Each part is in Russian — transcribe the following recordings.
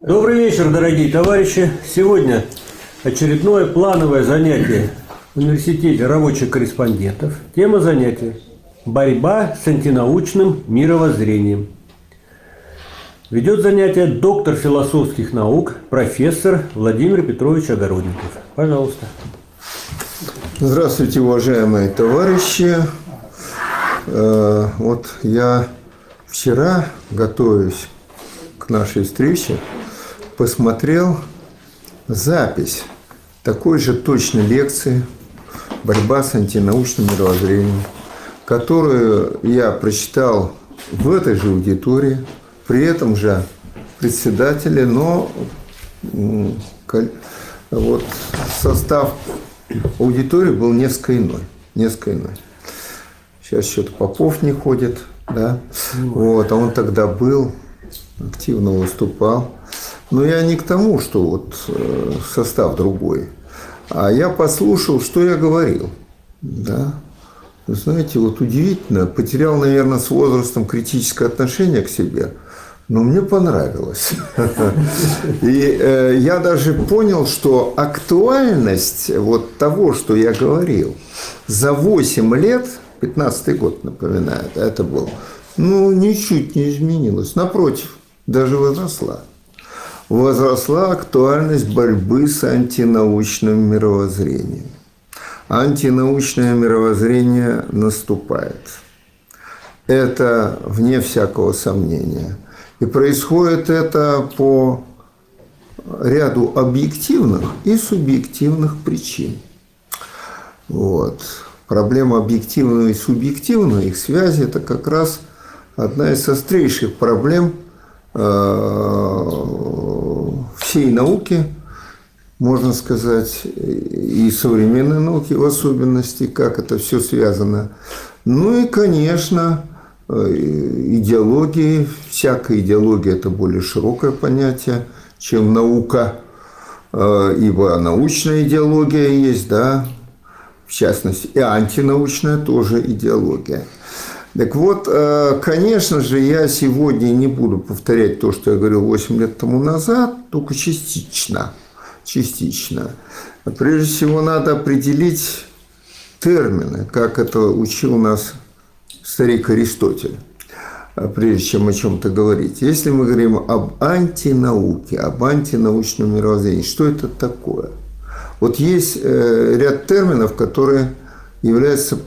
Добрый вечер, дорогие товарищи. Сегодня очередное плановое занятие в университете рабочих корреспондентов. Тема занятия – борьба с антинаучным мировоззрением. Ведет занятие доктор философских наук, профессор Владимир Петрович Огородников. Пожалуйста. Здравствуйте, уважаемые товарищи. Э, вот я вчера, готовясь к нашей встрече, посмотрел запись такой же точной лекции «Борьба с антинаучным мировоззрением», которую я прочитал в этой же аудитории, при этом же председателе, но вот состав аудитории был несколько иной. Несколько иной. Сейчас что-то Попов не ходит, да. Вот, а он тогда был, активно выступал. Но я не к тому, что вот э, состав другой. А я послушал, что я говорил. Да. Вы знаете, вот удивительно, потерял, наверное, с возрастом критическое отношение к себе – но мне понравилось. И э, я даже понял, что актуальность вот того, что я говорил, за 8 лет, 15 год напоминает, это был, ну, ничуть не изменилась. Напротив, даже возросла. Возросла актуальность борьбы с антинаучным мировоззрением. Антинаучное мировоззрение наступает. Это вне всякого сомнения – и происходит это по ряду объективных и субъективных причин. Вот. Проблема объективного и субъективного, их связи, это как раз одна из острейших проблем э, всей науки, можно сказать, и современной науки в особенности, как это все связано. Ну и, конечно, Э, идеологии. Всякая идеология – это более широкое понятие, чем наука, э, ибо научная идеология есть, да, в частности, и антинаучная тоже идеология. Так вот, э, конечно же, я сегодня не буду повторять то, что я говорил 8 лет тому назад, только частично. Частично. Прежде всего, надо определить термины, как это учил нас старик Аристотель, а прежде чем о чем-то говорить. Если мы говорим об антинауке, об антинаучном мировоззрении, что это такое? Вот есть э, ряд терминов, которые являются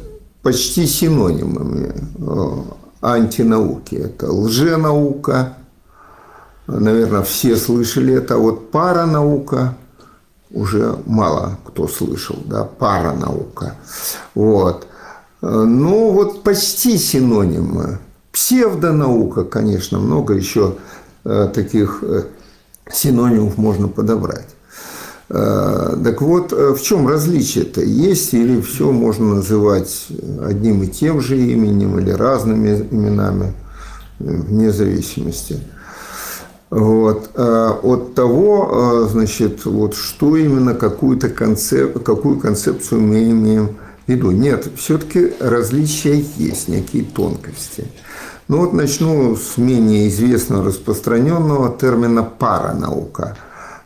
почти синонимами э, антинауки. Это лженаука, наверное, все слышали это, а вот паранаука уже мало кто слышал, да, паранаука. Вот. Ну, вот почти синонимы. Псевдонаука, конечно, много еще э, таких э, синонимов можно подобрать. Э, так вот, в чем различие-то? Есть или все можно называть одним и тем же именем или разными именами, вне зависимости. Вот. От того, значит, вот что именно какую-то концеп... какую концепцию мы имеем виду. Нет, все-таки различия есть, некие тонкости. Ну вот начну с менее известного распространенного термина паранаука.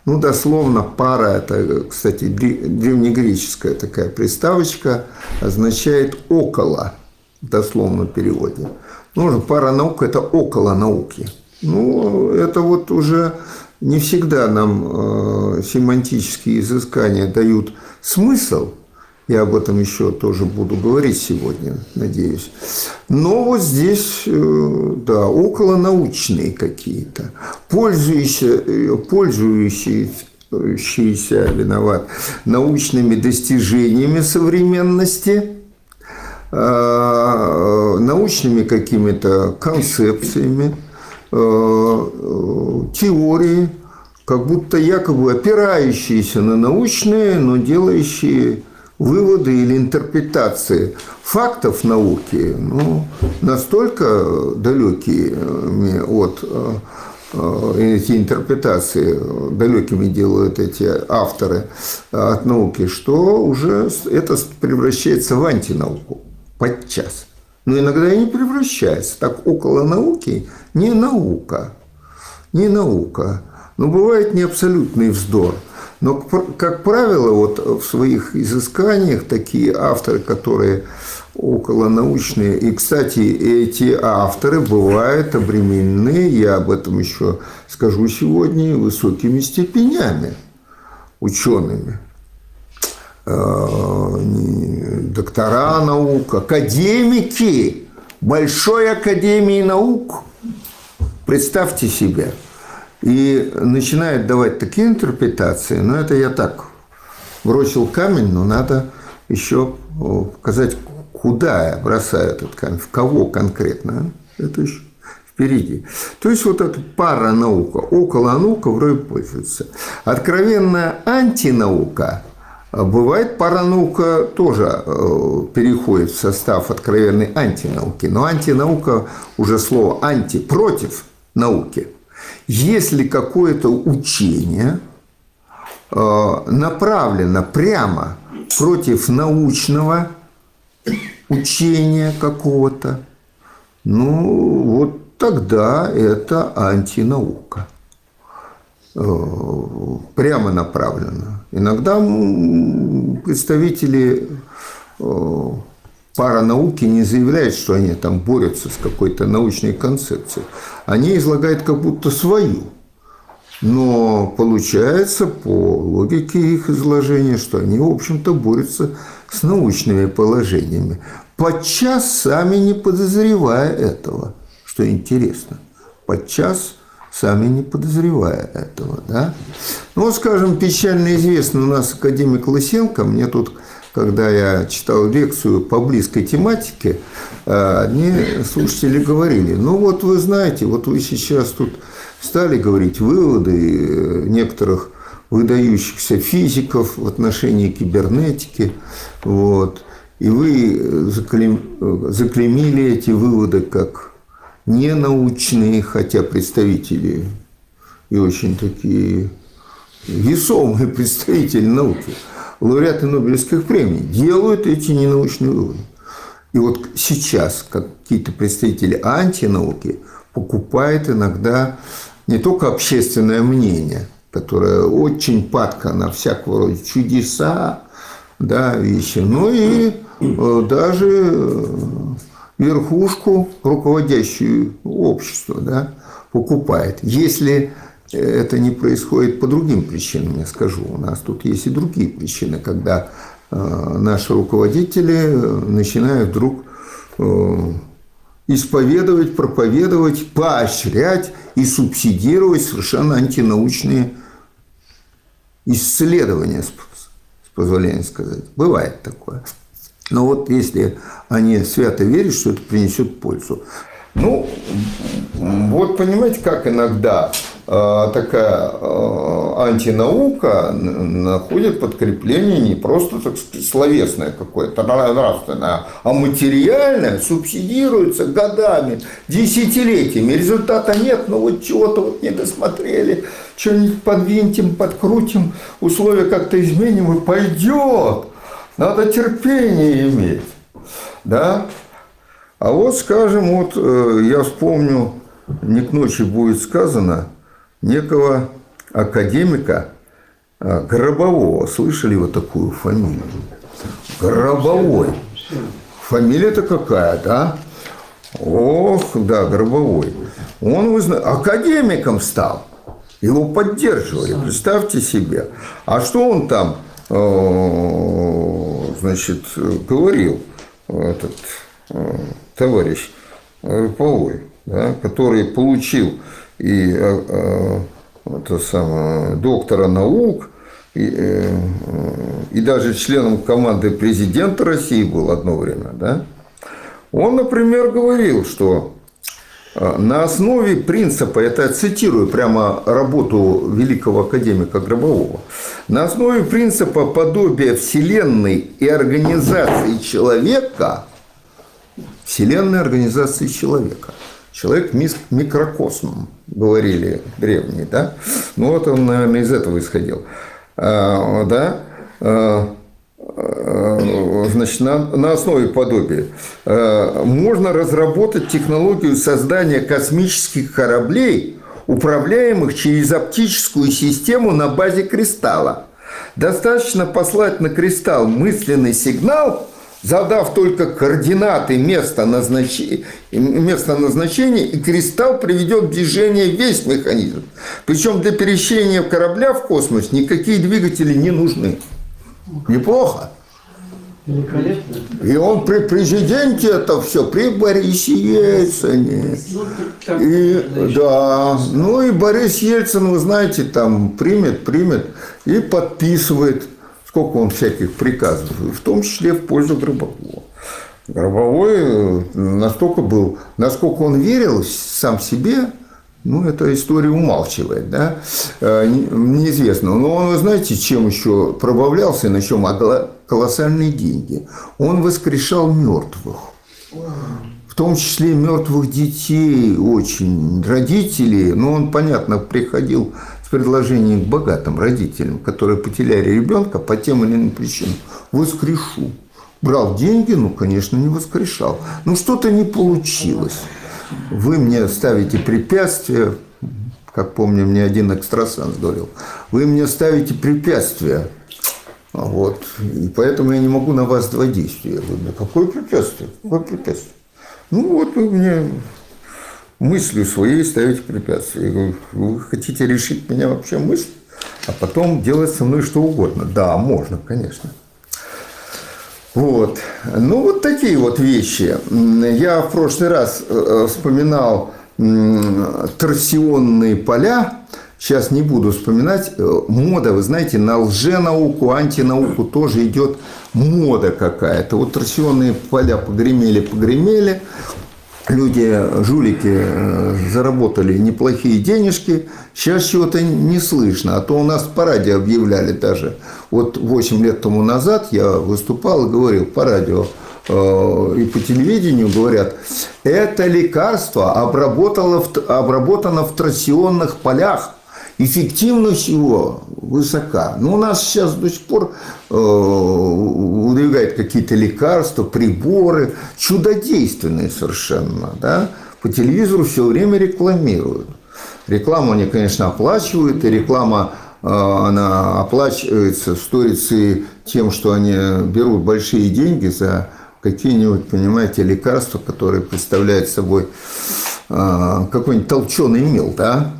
Ну, дословно пара, это, кстати, древнегреческая такая приставочка, означает около, в дословном переводе. Ну, паранаука – это около науки. Ну, это вот уже не всегда нам э, семантические изыскания дают смысл – я об этом еще тоже буду говорить сегодня, надеюсь. Но вот здесь, э, да, около научные какие-то, пользующиеся, э, пользующиеся, виноват, научными достижениями современности, э, научными какими-то концепциями, теории, как будто якобы опирающиеся на научные, но делающие выводы или интерпретации фактов науки ну, настолько далекие от э, э, эти интерпретации далекими делают эти авторы от науки, что уже это превращается в антинауку подчас. Но иногда и не превращается. Так около науки не наука, не наука, Но бывает не абсолютный вздор. Но, как правило, вот в своих изысканиях такие авторы, которые околонаучные, и, кстати, эти авторы бывают обременены, я об этом еще скажу сегодня, высокими степенями учеными. Э, доктора наук, академики Большой Академии наук. Представьте себе – и начинает давать такие интерпретации, но это я так бросил камень, но надо еще показать, куда я бросаю этот камень, в кого конкретно. Это еще впереди. То есть вот эта пара наука, около наука вроде пользуется. Откровенная антинаука а Бывает паранаука тоже э, переходит в состав откровенной антинауки. Но антинаука уже слово анти, против науки – если какое-то учение э, направлено прямо против научного учения какого-то, ну вот тогда это антинаука. Э, прямо направлено. Иногда представители э, пара науки не заявляет, что они там борются с какой-то научной концепцией. Они излагают как будто свою. Но получается по логике их изложения, что они, в общем-то, борются с научными положениями, подчас сами не подозревая этого, что интересно. Подчас сами не подозревая этого. Да? Ну, скажем, печально известный у нас академик Лысенко, мне тут когда я читал лекцию по близкой тематике, э, одни слушатели говорили, ну вот вы знаете, вот вы сейчас тут стали говорить выводы э, некоторых выдающихся физиков в отношении кибернетики, вот, и вы заклеймили эти выводы как ненаучные, хотя представители и очень такие весомые представители науки – лауреаты Нобелевских премий делают эти ненаучные выводы. И вот сейчас какие-то представители антинауки покупают иногда не только общественное мнение, которое очень падко на всякого рода чудеса, да, вещи, но и э, даже э, верхушку, руководящую общество, да, покупает. Если это не происходит по другим причинам, я скажу. У нас тут есть и другие причины, когда э, наши руководители э, начинают вдруг э, исповедовать, проповедовать, поощрять и субсидировать совершенно антинаучные исследования, с позволения сказать. Бывает такое. Но вот если они свято верят, что это принесет пользу. Ну, вот понимаете, как иногда такая э, антинаука находит подкрепление не просто так сказать, словесное какое-то, нравственное, а материальное субсидируется годами, десятилетиями. Результата нет, но вот чего-то вот не досмотрели, что-нибудь подвинтим, подкрутим, условия как-то изменим и пойдет. Надо терпение иметь. Да? А вот, скажем, вот э, я вспомню, не к ночи будет сказано – некого академика а, Гробового. Слышали вот такую фамилию? Гробовой. Фамилия-то какая, да? Ох, да, Гробовой. Он вы академиком стал. Его поддерживали, представьте себе. А что он там, э, значит, говорил, этот э, товарищ Гробовой, да, который получил и э, э, это самое, доктора наук, и, э, и даже членом команды президента России был одно время, да, он, например, говорил, что на основе принципа, это я цитирую прямо работу великого академика Гробового, на основе принципа подобия Вселенной и организации человека, Вселенной организации человека – Человек микрокосм, говорили древние, да? Ну вот он, наверное, из этого исходил. А, да? А, а значит, на, на основе подобия а, можно разработать технологию создания космических кораблей, управляемых через оптическую систему на базе кристалла. Достаточно послать на кристалл мысленный сигнал, задав только координаты места назначения, места назначения, и кристалл приведет в движение весь механизм. Причем для перемещения корабля в космос никакие двигатели не нужны. Неплохо. И он при президенте это все, при Борисе Ельцине. И, да, ну и Борис Ельцин, вы знаете, там примет, примет и подписывает, сколько он всяких приказов, в том числе в пользу Гробового. Гробовой э, настолько был, насколько он верил сам себе, ну, эта история умалчивает, да, Э, не- неизвестно. Но он, вы знаете, чем еще пробавлялся, на чем колоссальные деньги. Он воскрешал мертвых. В том числе мертвых детей очень. Родители, ну, он, понятно, приходил с предложением к богатым родителям, которые потеряли ребенка по тем или иным причинам. Воскрешу. Брал деньги, ну, конечно, не воскрешал. Ну, что-то не получилось. Вы мне ставите препятствия, как помню, мне один экстрасенс говорил, вы мне ставите препятствия, а вот, и поэтому я не могу на вас два действия. Говорю, «Да какое препятствие? Какое препятствие? Ну вот вы мне мыслью своей ставите препятствия. Я говорю, вы хотите решить меня вообще мысль, а потом делать со мной что угодно. Да, можно, конечно. Вот. Ну, вот такие вот вещи. Я в прошлый раз э, вспоминал м, торсионные поля. Сейчас не буду вспоминать. Э, Мода, вы знаете, на лженауку, антинауку тоже идет мода какая-то. Вот торсионные поля погремели, погремели. Люди, жулики, э, заработали неплохие денежки. Сейчас чего-то не слышно. А то у нас по радио объявляли даже. Вот 8 лет тому назад я выступал и говорил по радио э, и по телевидению говорят, это лекарство обработало в- обработано в торсионных полях. Эффективность его высока. Но у нас сейчас до сих пор э, выдвигают какие-то лекарства, приборы, чудодейственные совершенно. Да? По телевизору все время рекламируют. Рекламу они, конечно, оплачивают, и реклама э, она оплачивается в сторице тем, что они берут большие деньги за какие-нибудь, понимаете, лекарства, которые представляют собой э, какой-нибудь толченый мел, да?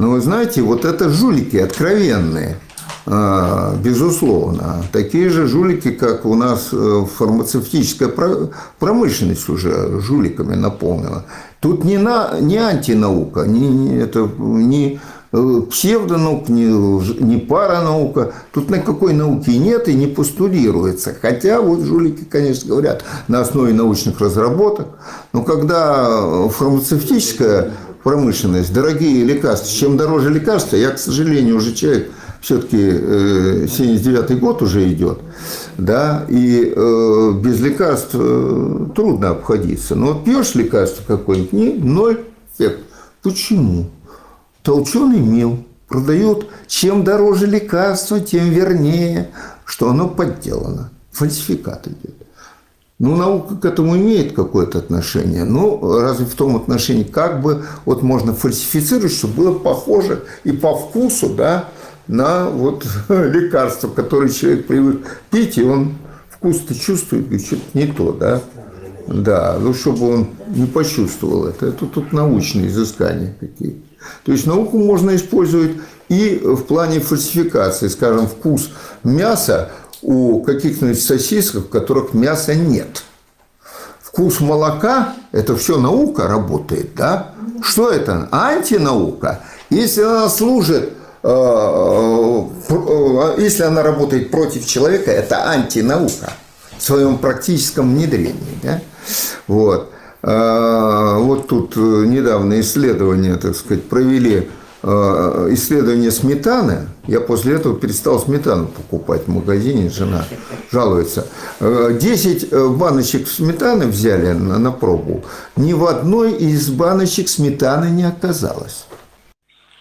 Но вы знаете, вот это жулики откровенные, э, безусловно. Такие же жулики, как у нас э, фармацевтическая про- промышленность уже жуликами наполнена. Тут не, на, не антинаука, не, это не э, псевдонаука, не, не паранаука. Тут никакой науки нет и не постулируется. Хотя вот жулики, конечно, говорят на основе научных разработок. Но когда э, фармацевтическая промышленность, дорогие лекарства, чем дороже лекарства, я, к сожалению, уже человек все-таки 79-й год уже идет, да, и э, без лекарств э, трудно обходиться. Но вот пьешь лекарство какое-нибудь, не, ноль эффект. Почему? Толченый мел продают, чем дороже лекарство, тем вернее, что оно подделано. Фальсификат идет. Ну, наука к этому имеет какое-то отношение. Ну, разве в том отношении, как бы вот можно фальсифицировать, чтобы было похоже и по вкусу, да, на вот лекарство, которое человек привык пить, и он вкус-то чувствует, говорит, что-то не то, да. Да, ну, чтобы он не почувствовал это. Это тут научные изыскания какие-то. То есть науку можно использовать и в плане фальсификации. Скажем, вкус мяса у каких-нибудь сосисок, в которых мяса нет. Вкус молока – это все наука работает, да? Что это? Антинаука. Если она служит, э, э, э, если она работает против человека, это антинаука в своем практическом внедрении, да? Вот. Вот тут недавно исследование, так сказать, провели исследование сметаны. Я после этого перестал сметану покупать в магазине, жена жалуется. Э, 10 э, баночек сметаны взяли на, на пробу. Ни в одной из баночек сметаны не оказалось.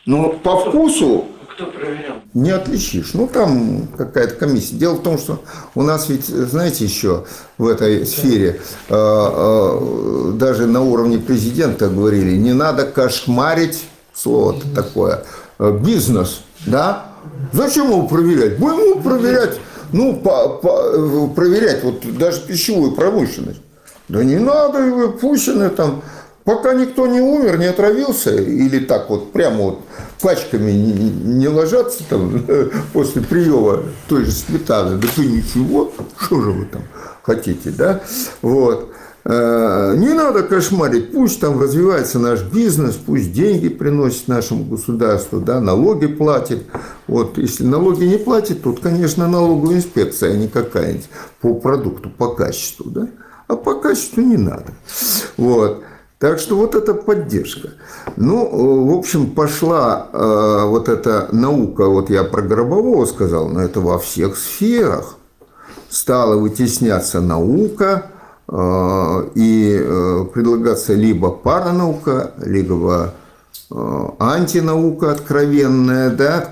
Но по вкусу Кто проверял? не отличишь. Ну, там какая-то комиссия. Дело в том, что у нас ведь, знаете, еще в этой сфере, э, э, даже на уровне президента говорили, не надо кошмарить слово такое, э, бизнес, да? Зачем его проверять? Будем его проверять, ну, по, по, проверять вот даже пищевую промышленность. Да не надо его, пусть она там, пока никто не умер, не отравился, или так вот прямо вот пачками не, не ложатся там после приема той же сметаны, да ты ничего, что же вы там хотите, да? Вот. Э, не надо кошмарить, пусть там развивается наш бизнес, пусть деньги приносит нашему государству, да, налоги платит. Вот, если налоги не платит, тут, конечно, налоговая инспекция, а не какая-нибудь по продукту, по качеству, да а по качеству не надо. Вот. Так что вот эта поддержка. Ну, в общем, пошла э, вот эта наука, вот я про Гробового сказал, но это во всех сферах. Стала вытесняться наука и э, предлагаться либо паранаука, либо э, антинаука откровенная, да,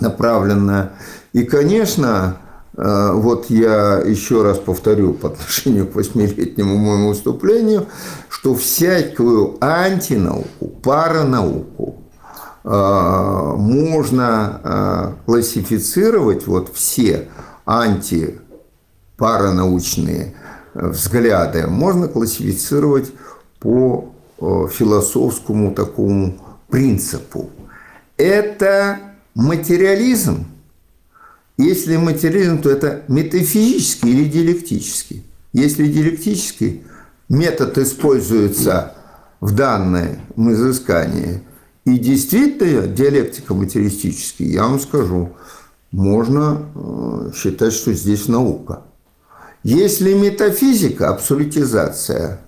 направленная. И, конечно, Э, вот я еще раз повторю по отношению к восьмилетнему моему выступлению, что всякую антинауку, паранауку э, можно э, классифицировать, вот все антипаранаучные взгляды можно классифицировать по философскому такому принципу. Это материализм – если материализм, то это метафизический или диалектический. Если диалектический, метод используется в данном изыскании, и действительно диалектика материалистический, я вам скажу, можно э, считать, что здесь наука. Если метафизика, абсолютизация,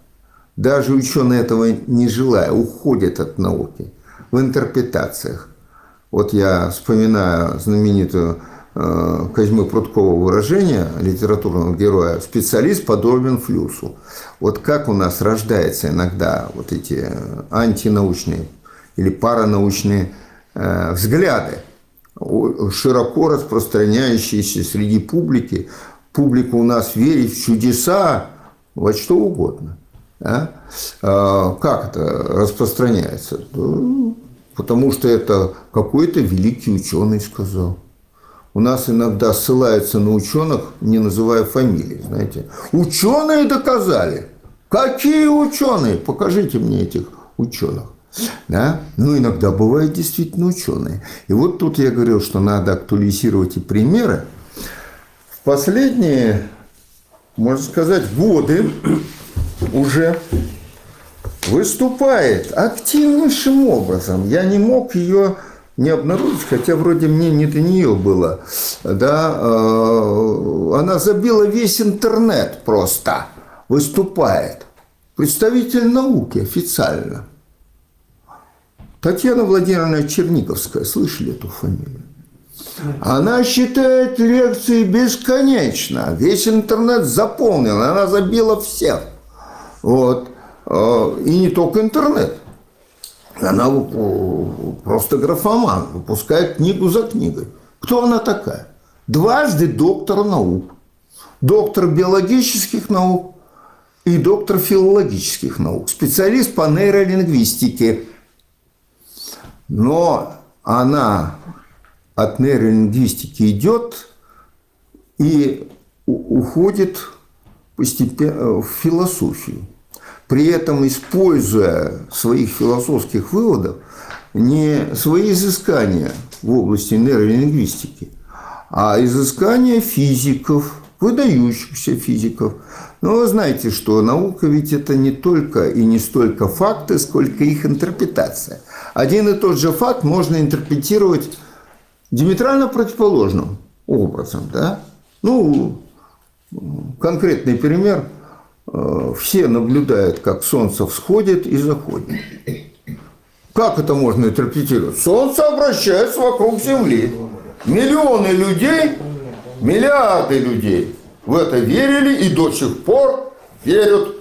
даже ученые этого не желая, уходят от науки в интерпретациях. Вот я вспоминаю знаменитую Э, Козьмы Прудкова выражение литературного героя «специалист подобен флюсу». Вот как у нас рождаются иногда вот эти антинаучные или паранаучные э, взгляды, широко распространяющиеся среди публики. Публика у нас верит в чудеса, во что угодно. Да? А как это распространяется? Потому что это какой-то великий ученый сказал – у нас иногда ссылаются на ученых, не называя фамилии, знаете. Ученые доказали. Какие ученые? Покажите мне этих ученых. Да? Ну, иногда бывают действительно ученые. И вот тут я говорил, что надо актуализировать и примеры. Последние, можно сказать, годы уже выступает активнейшим образом. Я не мог ее не обнаружить, хотя вроде мне не до нее было. Да, э, она забила весь интернет просто, выступает. Представитель науки официально. Татьяна Владимировна Черниковская, слышали эту фамилию? Она считает лекции бесконечно. Весь интернет заполнен, она забила всех. Вот. Э, и не только интернет. Она просто графоман, выпускает книгу за книгой. Кто она такая? Дважды доктор наук. Доктор биологических наук и доктор филологических наук. Специалист по нейролингвистике. Но она от нейролингвистики идет и уходит постепенно в философию при этом используя своих философских выводов не свои изыскания в области нейролингвистики, а изыскания физиков, выдающихся физиков. Но вы знаете, что наука ведь это не только и не столько факты, сколько их интерпретация. Один и тот же факт можно интерпретировать диаметрально противоположным образом. Да? Ну, конкретный пример – Э, все наблюдают, как Солнце всходит и заходит. Как это можно интерпретировать? Солнце обращается вокруг Земли. Миллионы людей, миллиарды людей в это верили и до сих пор верят.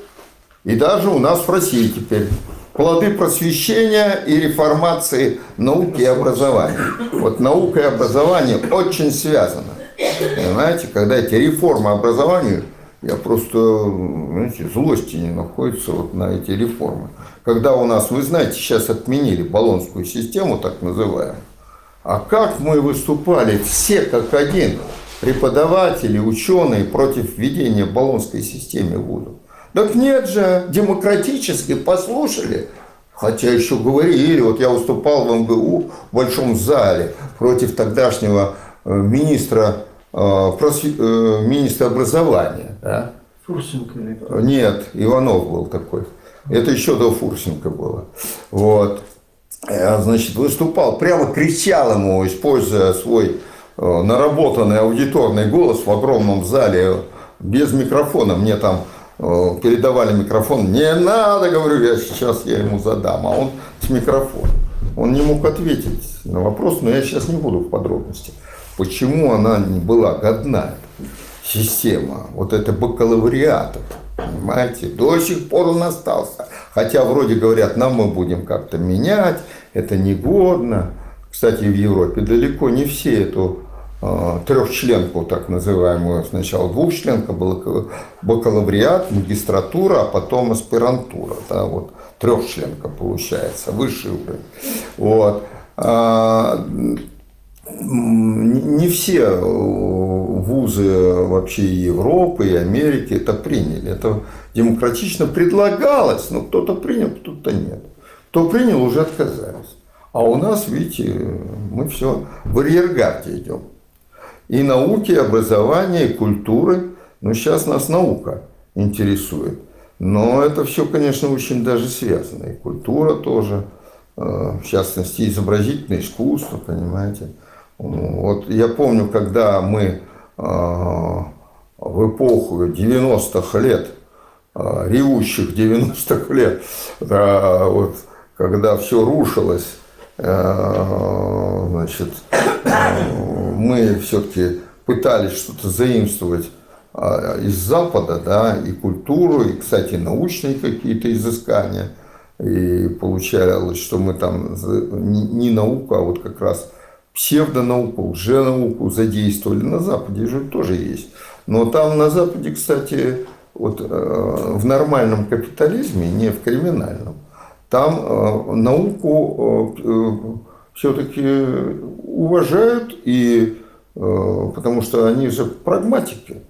И даже у нас в России теперь плоды просвещения и реформации науки и образования. Вот наука и образование очень связано. Понимаете, когда эти реформы образования – Я просто, знаете, злости не находится вот на эти реформы. Когда у нас, вы знаете, сейчас отменили баллонскую систему, так называемую, а как мы выступали все как один, преподаватели, ученые, против введения баллонской системы в вузов. Так нет же, демократически послушали, Хотя еще говорили, вот я выступал в МГУ в большом зале против тогдашнего э, министра, э, э, министра образования. Да? Фурсенко? Нет, Иванов был такой. Это еще до Фурсенко было. Вот. Значит, выступал, прямо кричал ему, используя свой наработанный аудиторный голос в огромном зале, без микрофона. Мне там передавали микрофон. Не надо, говорю, я сейчас я ему задам. А он с микрофоном. Он не мог ответить на вопрос, но я сейчас не буду в подробности. Почему она не была годна, система, вот это бакалавриата, понимаете, до сих пор он остался. Хотя вроде говорят, нам мы будем как-то менять, это негодно. Кстати, в Европе далеко не все эту Э, трехчленку, так называемую, сначала двухчленка, бакалавриат, магистратура, а потом аспирантура. Да, вот трехчленка получается, высший уровень. Вот. А, не все вузы вообще Европы и Америки это приняли. Это демократично предлагалось, но кто-то принял, кто-то нет. Кто принял, уже отказались. А у нас, видите, мы все в арьергарде идем и науки, и образования, и культуры. Но сейчас нас наука интересует. Но это все, конечно, очень даже связано. И культура тоже, э, в частности, изобразительное искусство, понимаете. Вот я помню, когда мы э, в эпоху 90-х лет, э, ревущих 90-х лет, да, вот, когда все рушилось, значит, мы все-таки пытались что-то заимствовать а, из Запада, да, и культуру, и, кстати, научные какие-то изыскания. И получалось, что мы там не науку, а вот как раз псевдонауку, лженауку задействовали. На Западе же тоже есть. Но там на Западе, кстати, вот э, в нормальном капитализме, не в криминальном, там э, науку э, все-таки уважают, и, э, потому что они же прагматики.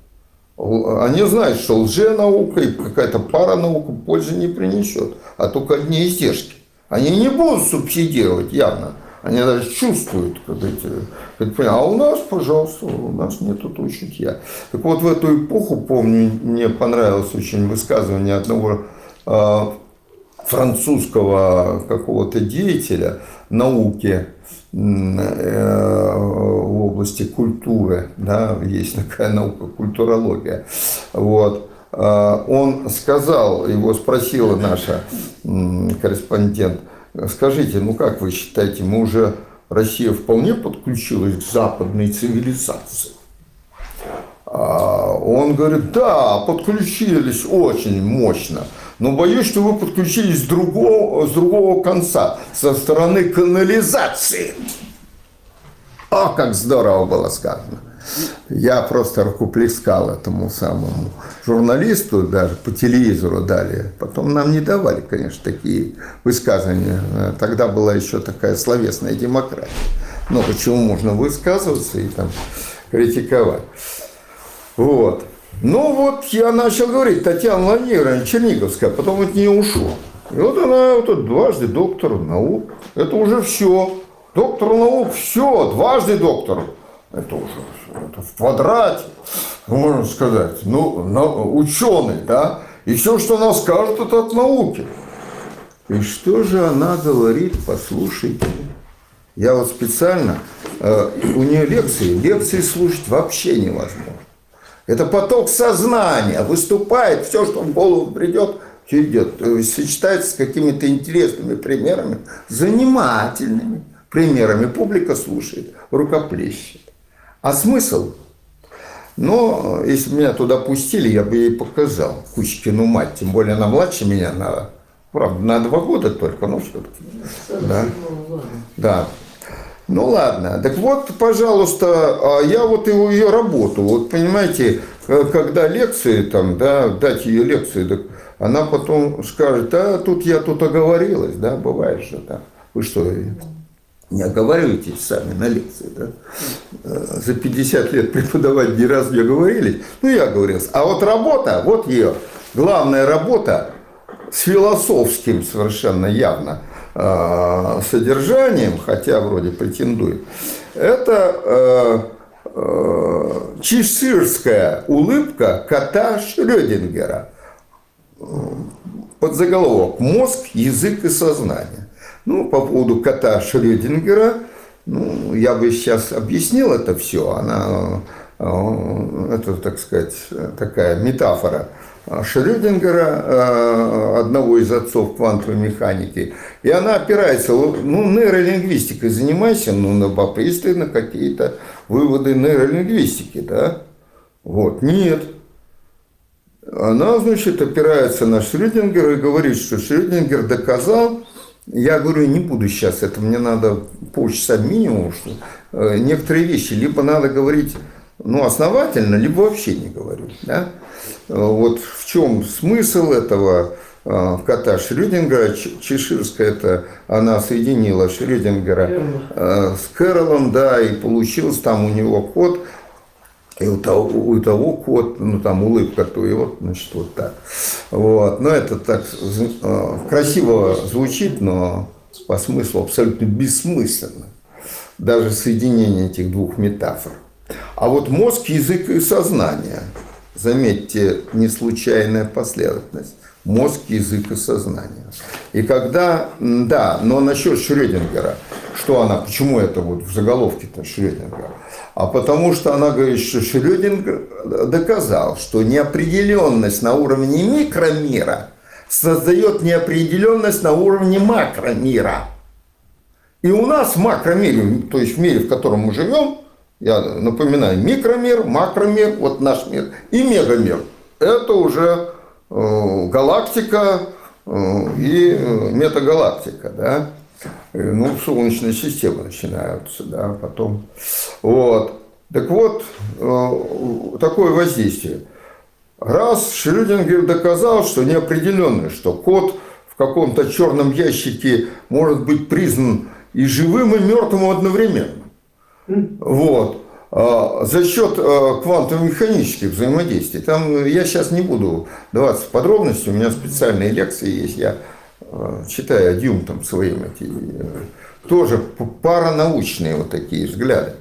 Они знают, что лженаука и какая-то паранаука пользы не принесет, а только одни издержки. Они не будут субсидировать явно. Они даже чувствуют, когда эти, а у нас, пожалуйста, у нас нет тут чутья. Так вот, в эту эпоху, помню, мне понравилось очень высказывание одного э, французского какого-то деятеля науки, Э, в области культуры, да, есть такая наука, культурология. Вот. А, он сказал, его спросила наша корреспондент, скажите, ну как вы считаете, мы уже, Россия вполне подключилась к западной цивилизации? А, он говорит, да, подключились очень мощно. Но боюсь, что вы подключились с другого, с другого конца, со стороны канализации. О, как здорово было сказано. Я просто рукоплескал этому самому журналисту, даже по телевизору дали. Потом нам не давали, конечно, такие высказывания. Тогда была еще такая словесная демократия. Но почему можно высказываться и там критиковать? Вот. Ну вот я начал говорить, Татьяна Владимировна Черниговская, потом от нее ушел. И вот она вот дважды доктор наук. Это уже все. Доктор наук, все, дважды доктор. Это уже это в квадрате, можно сказать. Ну, на, ученый, да. И все, что она скажет, это от науки. И что же она говорит, послушайте. Я вот специально, э, у нее лекции, лекции слушать вообще невозможно. Это поток сознания, выступает, все, что в голову придет, идет. То есть сочетается с какими-то интересными примерами, занимательными примерами. Публика слушает, рукоплещет. А смысл? Но если меня туда пустили, я бы ей показал Кучкину мать. Тем более она младше меня на, правда, на два года только, но все-таки. Да. да. Ну ладно, так вот, пожалуйста, а я вот его ее работу, вот понимаете, э, когда лекции там, да, дать ее лекции, так она потом скажет, а тут я тут оговорилась, да, бывает же, да. Вы что, не оговариваетесь сами на лекции, да? Э, За 50 лет преподавать ни разу не оговорились. Ну, я оговорился. А вот работа, вот ее, главная работа с философским совершенно явно э, содержанием, хотя вроде претендует, это э, э, чеширская улыбка кота Шрёдингера под заголовок «Мозг, язык и сознание». Ну, по поводу кота Шрёдингера, ну, я бы сейчас объяснил это все. Она, э, это, так сказать, такая метафора Шрёдингера, э, одного из отцов квантовой механики. И она опирается, ну, нейролингвистикой занимайся, ну, на попристы, на какие-то выводы нейролингвистики, да? Вот, нет. Она, значит, опирается на Шрёдингера и говорит, что Шрёдингер доказал, я говорю, не буду сейчас, это мне надо полчаса минимум, что э, некоторые вещи либо надо говорить ну, основательно, либо вообще не говорить. Да? Вот в чем смысл этого э, кота Шрёдингера, Чеширская, это она соединила Шрёдингера э, с Кэролом, да, и получился там у него кот, и у того, у того кот, ну там улыбка, то и вот, значит, вот так. Вот. Но это так э, красиво звучит, но по смыслу абсолютно бессмысленно. Даже соединение этих двух метафор. А вот мозг, язык и сознание. Заметьте, не случайная последовательность. Мозг, язык и сознание. И когда, да, но насчет Шрёдингера, что она, почему это вот в заголовке-то Шрёдингера? А потому что она говорит, что Шрёдингер доказал, что неопределенность на уровне микромира создает неопределенность на уровне макромира. И у нас в макромире, то есть в мире, в котором мы живем, я напоминаю, микромир, макромир, вот наш мир, и мегамир. Это уже э, галактика э, и э, метагалактика, да. Ну, Солнечная система начинаются, да, потом. Вот. Так вот, такое воздействие. Раз Шрёдингер доказал, что неопределенный, что код в каком-то черном ящике может быть признан и живым, и мертвым одновременно. Вот. А, за счет а, квантово-механических взаимодействий. Там я сейчас не буду даваться в подробности, у меня специальные лекции есть, я а, читаю адъюнктом своим эти э, тоже паранаучные вот такие взгляды.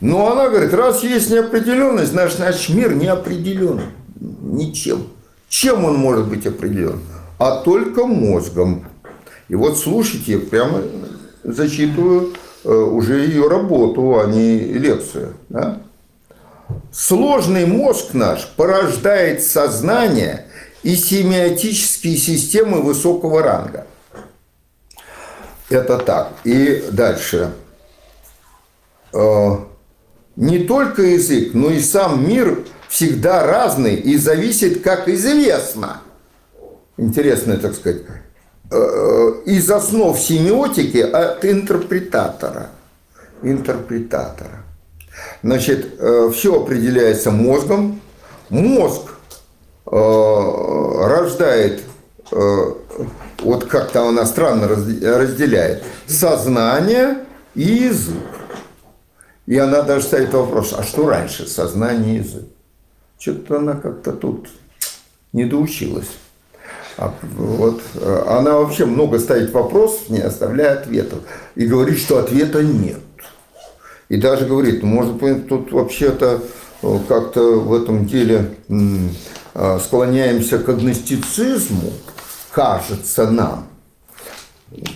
Но она говорит, раз есть неопределенность, значит, наш мир не определен ничем. Чем он может быть определен? А только мозгом. И вот слушайте, прямо зачитываю Э, уже ее работу, а не лекцию. Да? Сложный мозг наш порождает сознание и семиотические системы высокого ранга. Это так. И дальше. Э, не только язык, но и сам мир всегда разный и зависит, как известно. Интересно, так сказать, Э, из основ семиотики от интерпретатора. Интерпретатора. Значит, э, все определяется мозгом. Мозг э, рождает, вот как-то она странно разделяет, сознание и язык. И она даже ставит вопрос, а что раньше, сознание и язык? Что-то она как-то тут не доучилась. А вот, э, она вообще много ставит вопросов, не оставляя ответов. И говорит, что ответа нет. И даже говорит, ну, может быть, тут вообще-то э, как-то в этом деле э, склоняемся к агностицизму, кажется нам.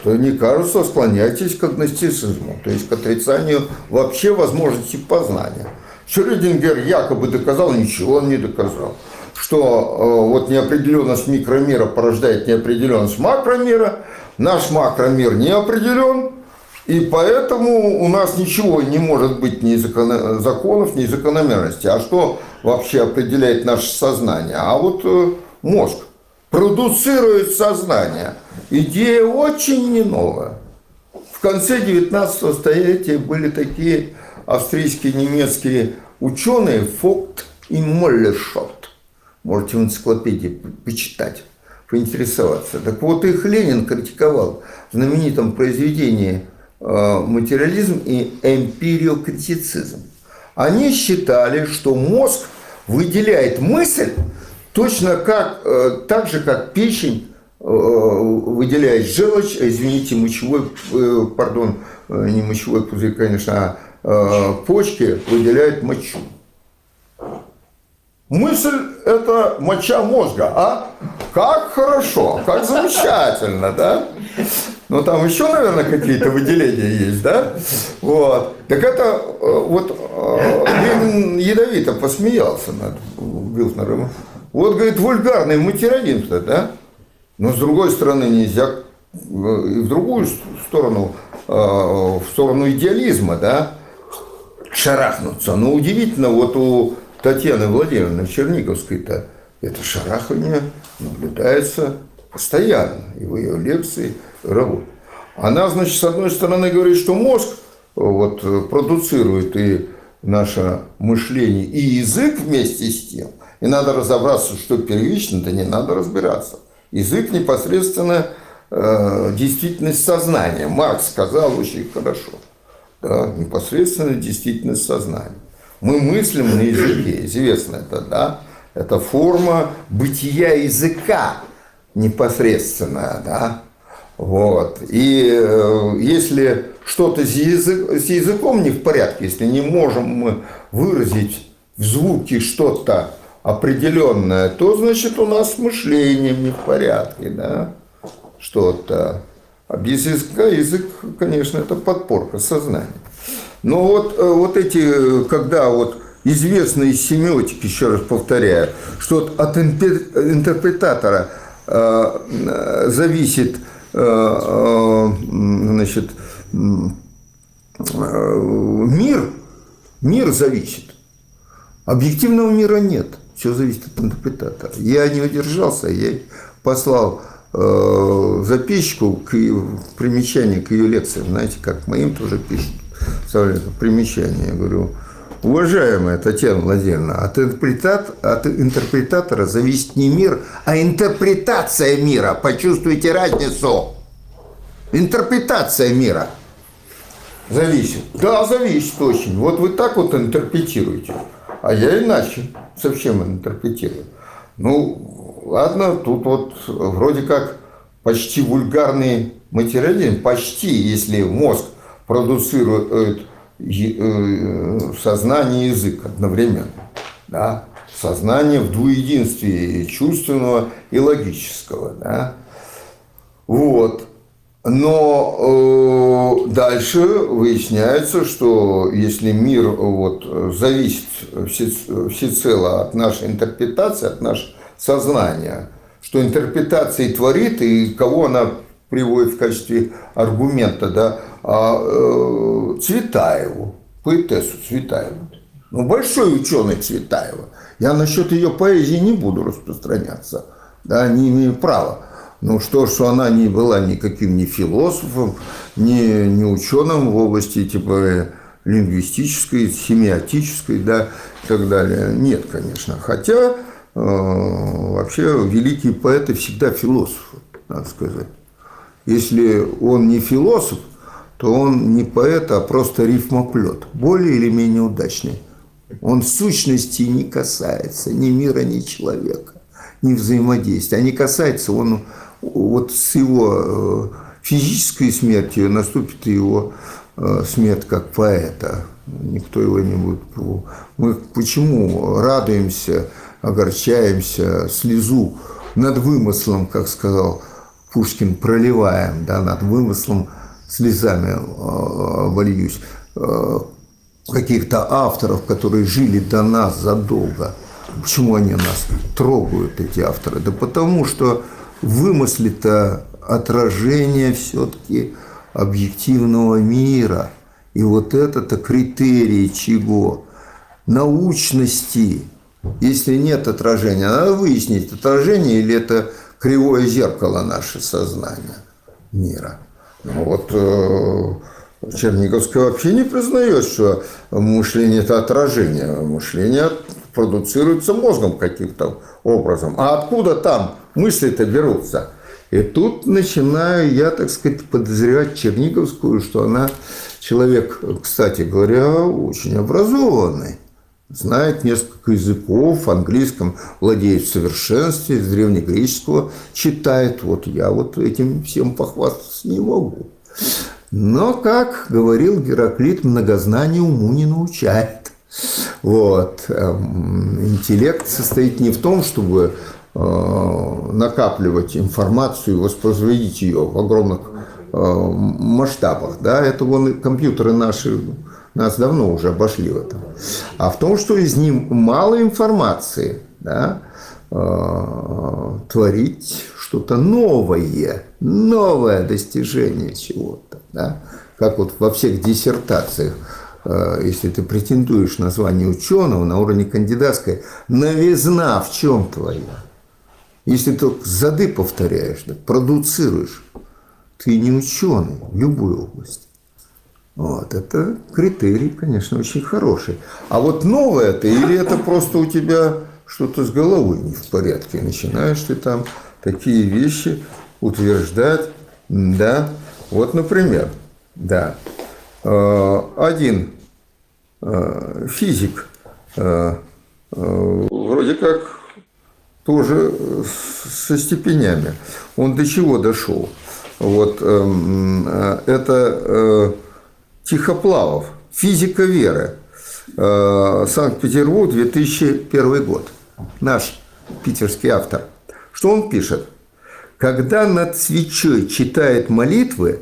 То не кажется, склоняйтесь к агностицизму, то есть к отрицанию вообще возможности познания. Шрёдингер якобы доказал, ничего он не доказал что э, вот неопределенность микромира порождает неопределенность макромира, наш макромир не определен, и поэтому у нас ничего не может быть ни законов, ни закономерностей. А что вообще определяет наше сознание? А вот э, мозг продуцирует сознание. Идея очень не новая. в конце 19 столетия были такие австрийские немецкие ученые Фокт и Моллершот. Можете в энциклопедии почитать, поинтересоваться. Так вот, их Ленин критиковал в знаменитом произведении э, «Материализм и эмпириокритицизм». Они считали, что мозг выделяет мысль точно как, э, так же, как печень э, выделяет желчь, извините, мочевой, пардон, не мочевой пузырь, конечно, а почки выделяют мочу. Мысль – это моча мозга, а? Как хорошо, как замечательно, да? Ну, там еще, наверное, какие-то выделения есть, да? Вот. Так это э, вот э, ядовито посмеялся над Билтнером. Вот, говорит, вульгарный материализм-то, да? Но, с другой стороны, нельзя э, и в другую сторону, в сторону идеализма, да, шарахнуться. Но удивительно, вот у Татьяны Владимировны Черниковской-то это шарахание наблюдается постоянно и в ее лекции, работе. Она, значит, с одной стороны говорит, что мозг вот, продуцирует и наше мышление, и язык вместе с тем. И надо разобраться, что первично, да не надо разбираться. Язык непосредственно э, действительность сознания. Маркс сказал очень хорошо. Да, непосредственно действительность сознания. Мы мыслим на языке, известно это, да? Это форма бытия языка непосредственная, да? Вот. И э, если что-то с, язык, с языком не в порядке, если не можем мы выразить в звуке что-то определенное, то значит у нас с мышлением не в порядке, да? Что-то. А без языка язык, конечно, это подпорка сознания. Но вот, э, вот эти, когда вот известные семиотики, еще раз повторяю, что от интерпретатора э, зависит э, значит, мир, мир зависит. Объективного мира нет. Все зависит от интерпретатора. Я не удержался, я послал э, записку к примечанию к ее лекциям, знаете, как моим тоже пишут вставляю примечание, я говорю, уважаемая Татьяна Владимировна, от, интерпретат, от интерпретатора зависит не мир, а интерпретация мира. Почувствуйте разницу. Интерпретация мира зависит. Да, зависит очень. Вот вы так вот интерпретируете. А я иначе совсем интерпретирую. Ну, ладно, тут вот вроде как почти вульгарный материализм, почти, если мозг продуцирует э, сознание и язык одновременно. Да? Сознание в двуединстве чувственного и логического. Да? Вот. Но э, дальше выясняется, что если мир вот, зависит все, всецело от нашей интерпретации, от нашего сознания, что интерпретация творит и кого она приводит в качестве аргумента, да, э, Цветаеву, поэтессу Цветаеву. Ну, большой ученый Цветаева. Я насчет ее поэзии не буду распространяться, да, не имею права. Ну что, что она не была никаким ни философом, ни, ни ученым в области типа лингвистической, семиотической, да, и так далее. Нет, конечно. Хотя э, вообще великие поэты всегда философы, надо сказать. Если он не философ, то он не поэт, а просто рифмоплет, более или менее удачный. Он в сущности не касается ни мира, ни человека, ни взаимодействия. А не касается он вот с его э, физической смертью наступит его э, смерть как поэта. Никто его не будет. Мы почему радуемся, огорчаемся, слезу над вымыслом, как сказал Пушкин проливаем, да, над вымыслом слезами э, вольюсь, э, каких-то авторов, которые жили до нас задолго. Почему они нас трогают, эти авторы? Да потому что вымысли-то отражение все-таки объективного мира. И вот это-то критерий чего? Научности. Если нет отражения, надо выяснить, отражение или это кривое зеркало наше сознание мира. Ну, вот э, Черниговская вообще не признает, что мышление – это отражение. Мышление продуцируется мозгом каким-то образом. А откуда там мысли-то берутся? И тут начинаю я, так сказать, подозревать Черниговскую, что она человек, кстати говоря, очень образованный знает несколько языков, английском владеет в совершенстве, из древнегреческого читает. Вот я вот этим всем похвастаться не могу. Но, как говорил Гераклит, многознание уму не научает. Вот. Эм, интеллект состоит не в том, чтобы э, накапливать информацию, воспроизводить ее в огромных э, масштабах. Да? Это вон компьютеры наши нас давно уже обошли в этом. А в том, что из них мало информации, да, э, творить что-то новое, новое достижение чего-то. Да? Как вот во всех диссертациях, э, если ты претендуешь на звание ученого на уровне кандидатской, новизна в чем твоя? Если ты только зады повторяешь, да, продуцируешь, ты не ученый в любой области. Вот, это критерий, конечно, очень хороший. А вот новое это или это просто у тебя что-то с головой не в порядке, начинаешь ты там такие вещи утверждать, да, вот, например, да, э, один э, физик э, вроде как тоже со степенями. Он до чего дошел? Вот эм, это Тихоплавов, «Физика веры», э, Санкт-Петербург, 2001 год. Наш питерский автор. Что он пишет? Когда над свечой читает молитвы,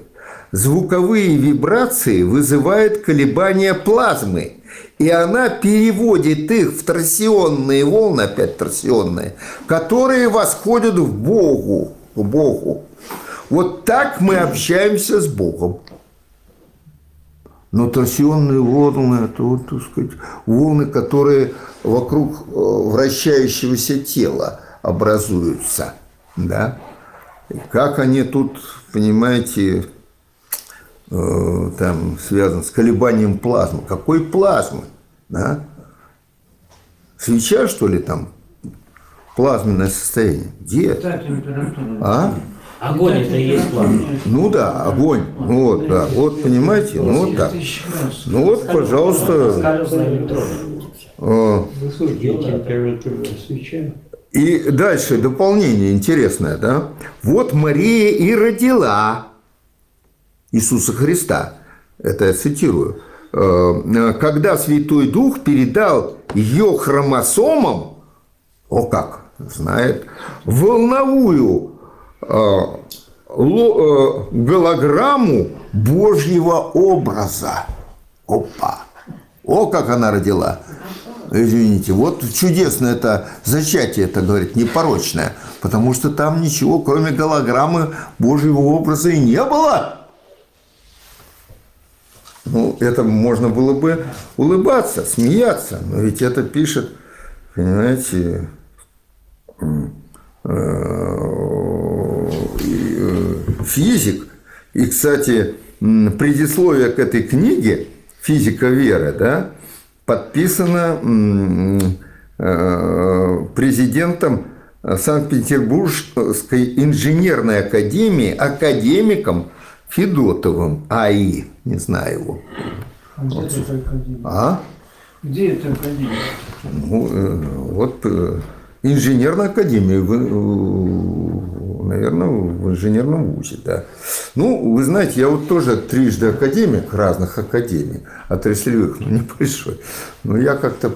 звуковые вибрации вызывают колебания плазмы, и она переводит их в торсионные волны, опять торсионные, которые восходят в Богу, к Богу. Вот так мы общаемся с Богом. Но торсионные волны – это, вот, так сказать, волны, которые вокруг э, вращающегося тела образуются. Да? И как они тут, понимаете, э, там связаны с колебанием плазмы. Какой плазмы? Да? Свеча, что ли, там плазменное состояние? Где? А? Огонь это и есть пламя. Ну да, огонь. Вот, да. Вот, понимаете? Ну вот так. Ну вот, пожалуйста. А. И дальше дополнение интересное, да? Вот Мария и родила Иисуса Христа. Это я цитирую. «Э, Когда Святой Дух передал ее хромосомам, о как, знает, волновую голограмму Божьего образа. Опа! О, как она родила! Извините, вот чудесное это зачатие, это, говорит, непорочное, потому что там ничего, кроме голограммы Божьего образа и не было. Ну, это можно было бы улыбаться, смеяться, но ведь это пишет, понимаете, Э, физик. И, кстати, предисловие к этой книге «Физика веры» да, подписано э, президентом Санкт-Петербургской инженерной академии, академиком Федотовым АИ. Не знаю его. Где вот. это академия? А? Где это академия? Ну, э, вот инженерной академии, наверное, в инженерном вузе, да. Ну, вы знаете, я вот тоже трижды академик разных академий, отраслевых, но небольшой. Но я как-то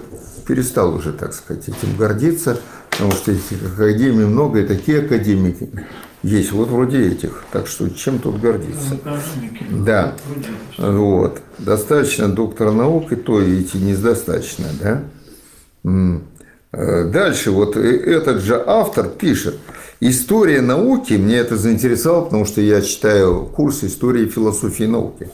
перестал уже, так сказать, этим гордиться, потому что этих академий много, и такие академики есть, вот вроде этих. Так что чем тут гордиться? Да. Вот. Достаточно доктора наук, и то, видите, недостаточно, да? Э, дальше вот э, этот же автор пишет, история науки, мне это заинтересовало, потому что я читаю курс истории философии науки,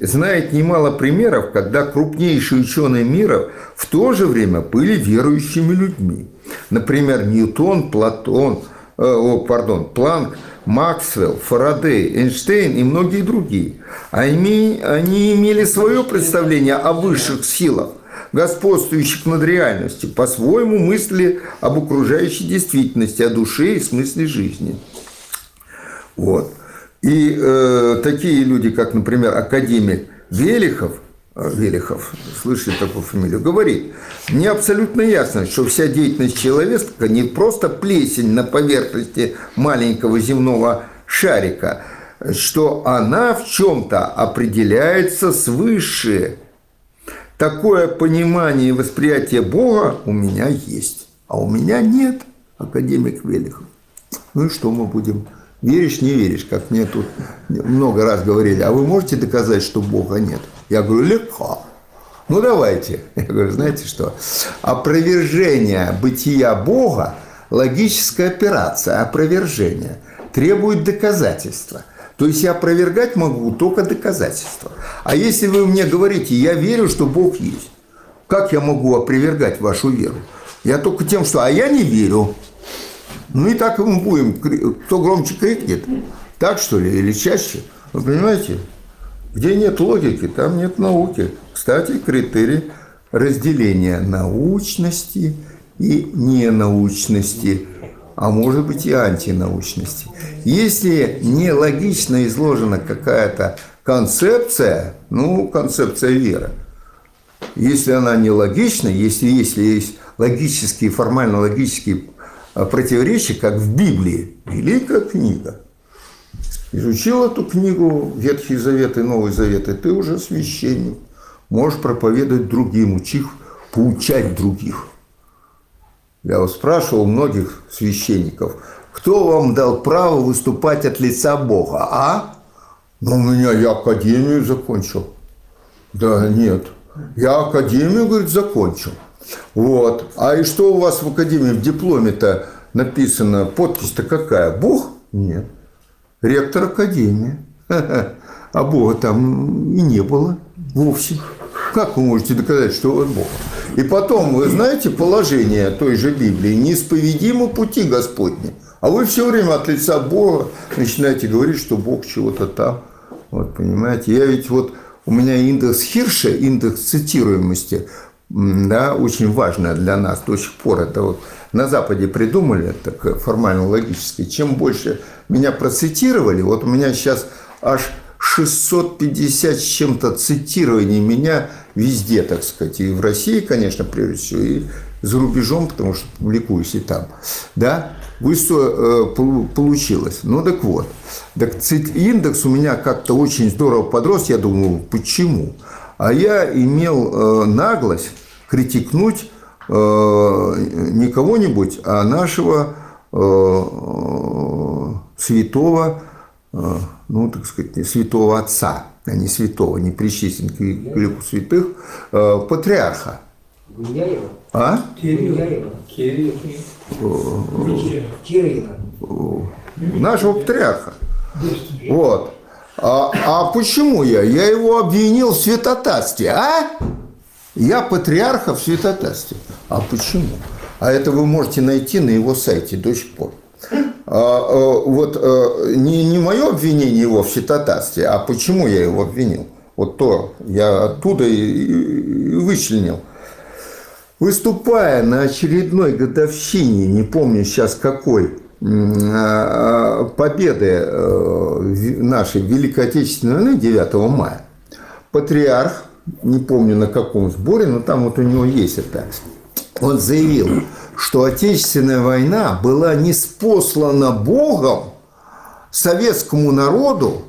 знает немало примеров, когда крупнейшие ученые мира в то же время были верующими людьми. Например, Ньютон, Платон, э, о, пардон, Планк, Максвелл, Фарадей, Эйнштейн и многие другие. Они, они имели свое представление о высших силах, господствующих над реальностью, по-своему мысли об окружающей действительности, о душе и смысле жизни. Вот. И э, такие люди, как, например, академик Велихов, э, Велихов, слышали такую фамилию, говорит, мне абсолютно ясно, что вся деятельность человека не просто плесень на поверхности маленького земного шарика, что она в чем-то определяется свыше. Такое понимание и восприятие Бога у меня есть, а у меня нет, академик Велихов. Ну и что мы будем Веришь, не веришь, как мне тут много раз говорили, а вы можете доказать, что Бога нет? Я говорю, легко. Ну давайте. Я говорю, знаете что? Опровержение бытия Бога, логическая операция, опровержение, требует доказательства. То есть я опровергать могу только доказательства. А если вы мне говорите, я верю, что Бог есть, как я могу опровергать вашу веру? Я только тем, что «а я не верю». Ну и так мы будем. Кто громче крикнет, так что ли, или чаще. Вы понимаете? Где нет логики, там нет науки. Кстати, критерий разделения научности и ненаучности, а может быть и антинаучности. Если не логично изложена какая-то концепция, ну, концепция веры, если она не логична, если, если есть логические, формально-логические противоречий, как в Библии. Великая книга. Изучил эту книгу Ветхий Завет и Новый Завет, и ты уже священник. Можешь проповедовать другим, учить, поучать других. Я вот спрашивал многих священников, кто вам дал право выступать от лица Бога, а? Ну, у меня я академию закончил. Да, нет. Я академию, говорит, закончил. Вот. А и что у вас в академии в дипломе-то написано? Подпись-то какая? Бог? Нет. Ректор академии. А Бога там и не было вовсе. Как вы можете доказать, что он Бог? И потом, вы знаете положение той же Библии, неисповедимы пути Господни. А вы все время от лица Бога начинаете говорить, что Бог чего-то там. Вот, понимаете, я ведь вот, у меня индекс Хирша, индекс цитируемости, да, очень важное для нас до сих пор. Это вот на Западе придумали, так формально-логически. Чем больше меня процитировали, вот у меня сейчас аж 650 с чем-то цитирований меня везде, так сказать, и в России, конечно, прежде всего, и за рубежом, потому что публикуюсь и там, да, что э, получилось. Ну так вот, так индекс у меня как-то очень здорово подрос, я думаю, почему? А я имел э, наглость критикнуть э, не кого-нибудь, а нашего э, святого, ну, так сказать, святого отца, а не святого, не причислен к лику святых, э, патриарха. Гундяева? А? Кирилла. Нашего патриарха. Вот. А, а почему я? Я его обвинил в святотатстве, а? Я патриарха в святотатстве. А почему? А это вы можете найти на его сайте до сих пор. А, а, вот а, не, не мое обвинение его в святотатстве, а почему я его обвинил. Вот то я оттуда и, и вычленил. Выступая на очередной годовщине, не помню сейчас какой, а, победы э, нашей Великой Отечественной войны 9 мая, патриарх не помню на каком сборе, но там вот у него есть это. Он заявил, что Отечественная война была не спослана Богом советскому народу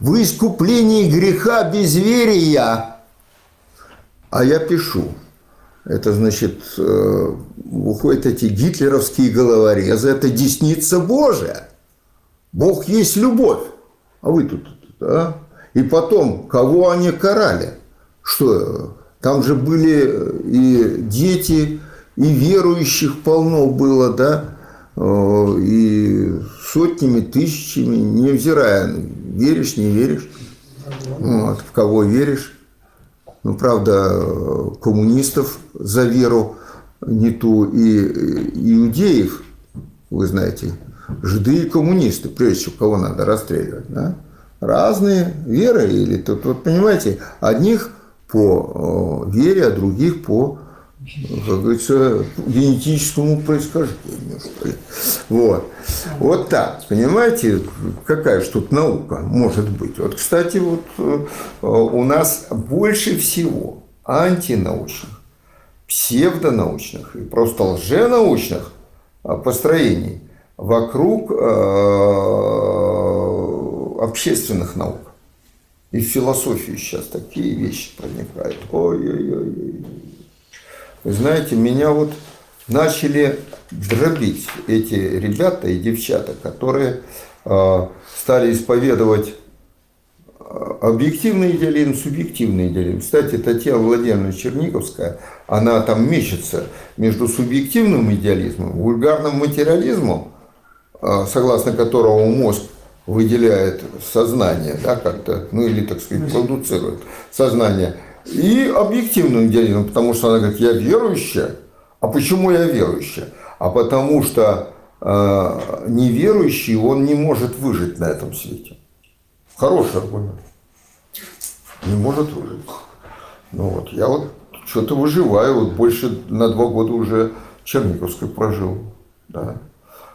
в искуплении греха безверия. А я пишу. Это значит, э, выходят эти гитлеровские головорезы, это десница Божия. Бог есть любовь. А вы тут, а? И потом, кого они карали? Что, там же были и дети, и верующих полно было, да, э, и сотнями, тысячами, невзирая, веришь, не веришь, вот, в кого веришь. Ну, правда, коммунистов за веру не ту, и иудеев, вы знаете, жиды и коммунисты, прежде всего, кого надо расстреливать, да? Разные веры, или тут, вот понимаете, одних по э, вере, а других по, как говорится, генетическому происхождению, что ли. Вот. Вот так, понимаете, какая же тут наука может быть. Вот, кстати, вот э, у нас больше всего антинаучных, псевдонаучных и просто лженаучных а, построений вокруг э, общественных наук. И в философию сейчас такие вещи проникают. Ой-ой-ой. Вы знаете, меня вот начали дробить эти ребята и девчата, которые э, стали исповедовать э, объективный идеализм, субъективный идеализм. Кстати, Татьяна Владимировна Черниковская, она там мечется между субъективным идеализмом, вульгарным материализмом, э, согласно которому мозг выделяет сознание, да, как-то, ну или, так сказать, продуцирует сознание, и объективным идеализмом, потому что она говорит, я верующая, а почему я верующая? А потому что э, неверующий, он не может выжить на этом свете. Хороший аргумент. Не может выжить. Ну вот, я вот что-то выживаю, вот больше на два года уже Черниковской прожил. Да.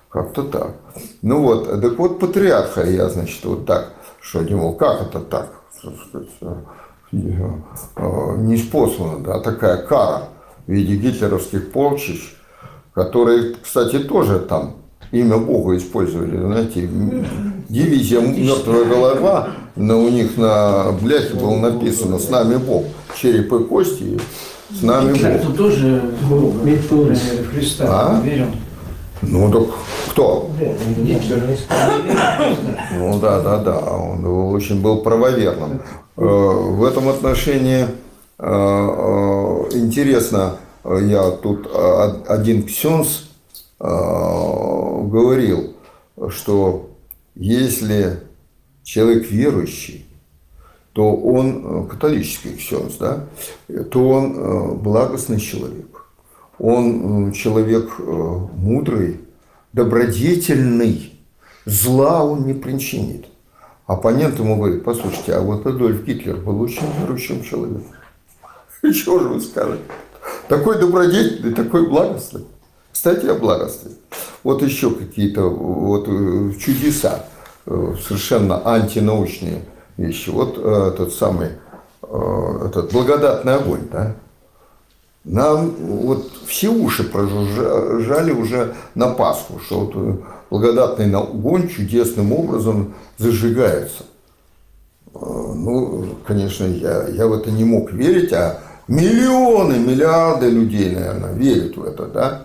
Как-то так. Ну вот, так вот патриарха я, значит, вот так, что не мол, как это так? Э, не спослана, да, такая кара в виде гитлеровских полчищ, которые, кстати, тоже там имя Бога использовали, знаете, дивизия «Мертвая голова», но у них на бляхе было написано «С нами Бог», череп и кости, с нами Гитлер Бог. тут тоже культурой Христа, А? верил. Ну так кто? Ну да, да, да, он очень был правоверным. Э, В этом отношении э, э, интересно, я тут один ксенс говорил, что если человек верующий, то он, католический ксенс, да, то он благостный человек. Он э, человек э, мудрый, добродетельный, зла он не причинит. Оппонент ему говорит, послушайте, а вот Адольф Гитлер был очень верующим человеком. И чего же вы скажете? Такой добродетельный, такой благостный. Кстати, о благости. Вот еще какие-то вот э, чудеса, совершенно антинаучные вещи. Вот э, тот самый этот благодатный огонь, да? Нам вот все уши прожужжали уже на Пасху, что вот э, благодатный огонь чудесным образом зажигается. Э, Ну, конечно, я, я в это не мог верить, а миллионы, миллиарды людей, наверное, верят в это, да.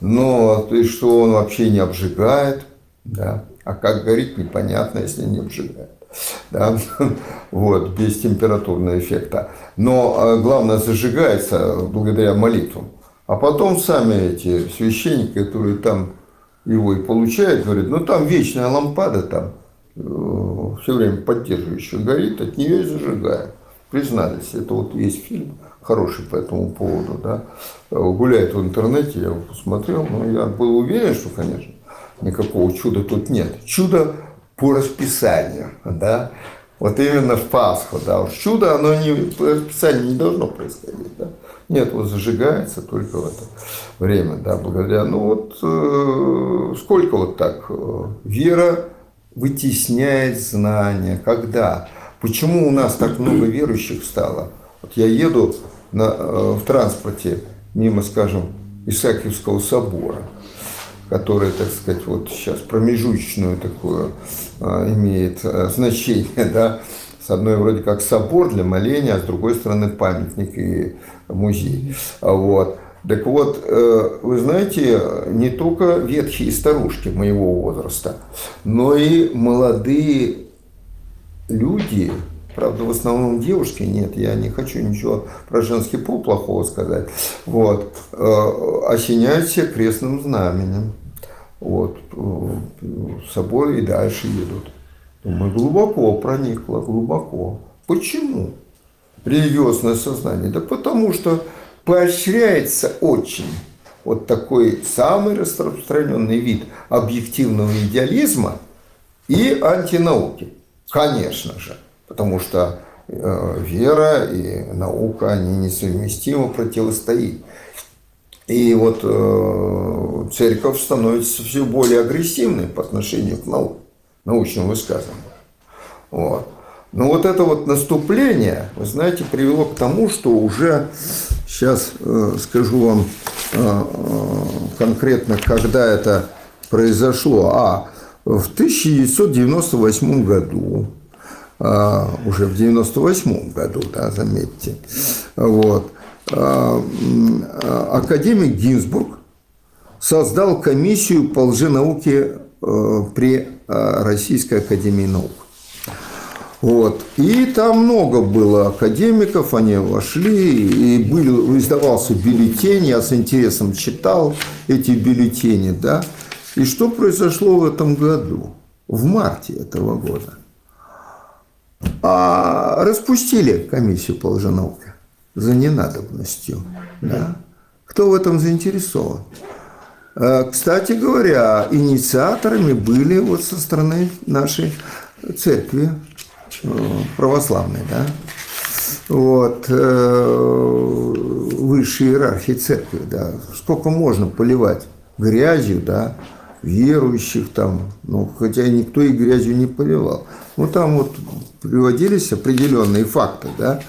Но то есть, что он вообще не обжигает, да. А как горит, непонятно, если не обжигает. Да? Вот, без температурного эффекта. Но э, главное, зажигается благодаря молитвам. А потом сами эти священники, которые там его и получают, говорят, ну там вечная лампада там все время поддерживающая горит, от нее и зажигает. Признались, это вот есть фильм хороший по этому поводу, да, гуляет в интернете, я его посмотрел, но я был уверен, что, конечно, никакого чуда тут нет. Чудо по расписанию, да, вот именно в Пасху, да, уж чудо, оно не по расписанию не должно происходить, да. Нет, вот зажигается только в это время, да, благодаря, ну вот э, сколько вот так э, вера вытесняет знания, когда, почему у нас так много верующих стало? Вот я еду на, э, в транспорте мимо, скажем, Исаакиевского собора, который, так сказать, вот сейчас промежуточную такую а, имеет а, значение, да, с одной вроде как собор для моления, а с другой стороны памятник и музей. А Вот. Так вот, э, вы знаете, не только ветхие старушки моего возраста, но и молодые люди, правда, в основном девушки, нет, я не хочу ничего про женский пол плохого сказать, вот, э, осеняют себя крестным знаменем, вот, с собой и дальше едут. Думаю, глубоко проникло, глубоко. Почему? Религиозное сознание. Да потому что поощряется очень вот такой самый распространенный вид объективного идеализма и антинауки. Конечно же, потому что э, вера и наука, они несовместимо противостоят. И вот э, церковь становится все более агрессивной по отношению к науке, научным высказываниям. Вот. Но вот это вот наступление, вы знаете, привело к тому, что уже сейчас э, скажу вам э, конкретно, когда это произошло. А в 1998 году, э, уже в 98 году, да, заметьте, вот, э, академик Гинзбург создал комиссию по лженауке э, при э, Российской академии наук. Вот. И там много было академиков, они вошли, и был, издавался бюллетень, я с интересом читал эти бюллетени, да. И что произошло в этом году, в марте этого года? А распустили комиссию по лженауке за ненадобностью. Да? Кто в этом заинтересован? А, Кстати говоря, инициаторами были вот со стороны нашей церкви э, православной, да, вот, э, высшей иерархии церкви, да, сколько можно поливать грязью, да, верующих там, ну, хотя никто и грязью не поливал. Ну, там вот приводились определенные факты, да,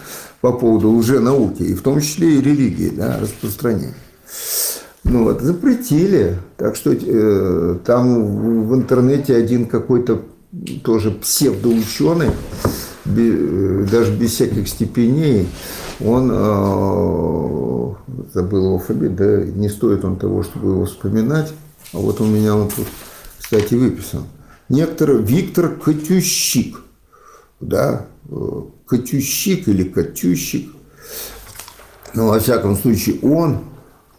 по поводу лженауки, и в том числе и религии, да, распространения. Ну вот, запретили. Так что э, там в, интернете один какой-то тоже псевдоученый, бе- э, даже без всяких степеней, он э, забыл фамилию, да не стоит он того, чтобы его вспоминать. А вот у меня он тут, кстати, выписан. Некто Виктор Катющик, да, э, Катющик или Катющик. Ну, во всяком случае, он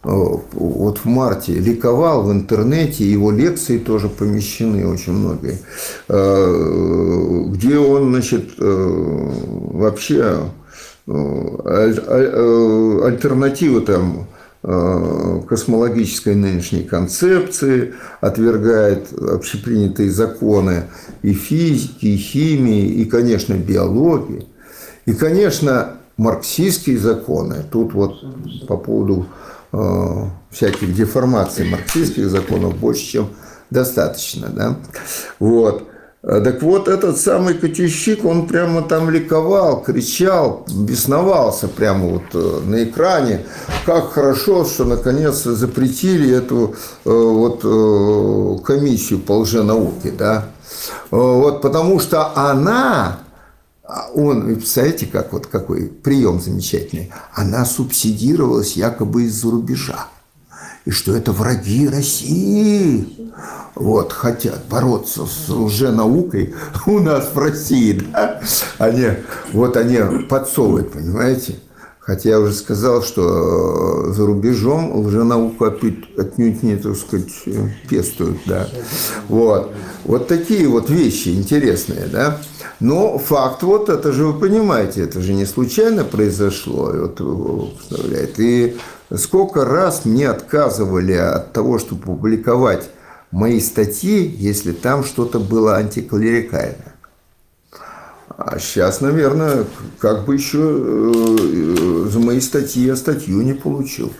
э, вот в марте ликовал в интернете, его лекции тоже помещены очень многие, э, где он, значит, вообще аль- аль- альтернативу там космологической нынешней концепции, отвергает общепринятые законы и физики, и химии, и, конечно, биологии. И, конечно, марксистские законы. Тут вот по поводу э, всяких деформаций марксистских законов больше, чем достаточно. Да? Вот. А, Так вот, этот самый Катющик, он прямо там ликовал, кричал, бесновался прямо вот э, на экране. Как хорошо, что наконец запретили эту э, вот э, комиссию по лженауке, да. Э, Вот потому что она, а он, представляете, как вот какой прием замечательный, она субсидировалась якобы из-за рубежа. И что это враги России. Вот, хотят бороться с лженаукой у нас в России. Да? Они, вот они подсовывают, понимаете? Хотя я уже сказал, что э, за рубежом лженауку отнюдь, не, так сказать, пестуют, да. Вот. Вот такие вот вещи интересные, да. Но факт вот, это же вы понимаете, это же не случайно произошло. Вот, э, представляете, и сколько раз мне отказывали от того, чтобы публиковать мои статьи, если там что-то было антиклерикальное. А сейчас, наверное, как бы еще э, за мои статьи я статью не получил.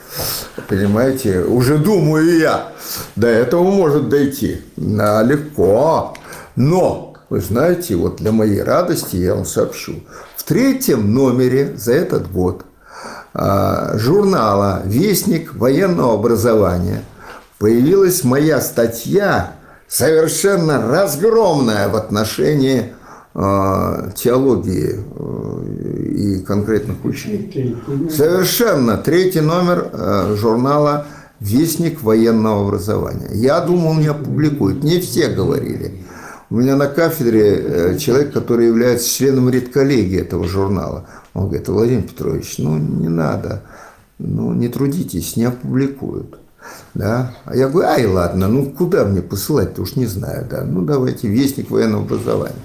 Понимаете, уже думаю я, до этого может дойти. Да, легко. Но, вы знаете, вот для моей радости я вам сообщу. В третьем номере за этот год журнала «Вестник военного образования» появилась моя статья, совершенно разгромная в отношении э, теологии э, и конкретных учений. Совершенно третий номер э, журнала «Вестник военного образования». Я думал, не опубликуют. Не все говорили. У меня на кафедре э, человек, который является членом редколлегии этого журнала. Он говорит, Владимир Петрович, ну не надо, ну не трудитесь, не опубликуют. Да? А я говорю, ай, ладно, ну куда мне посылать-то уж не знаю. Да? Ну давайте, вестник военного образования.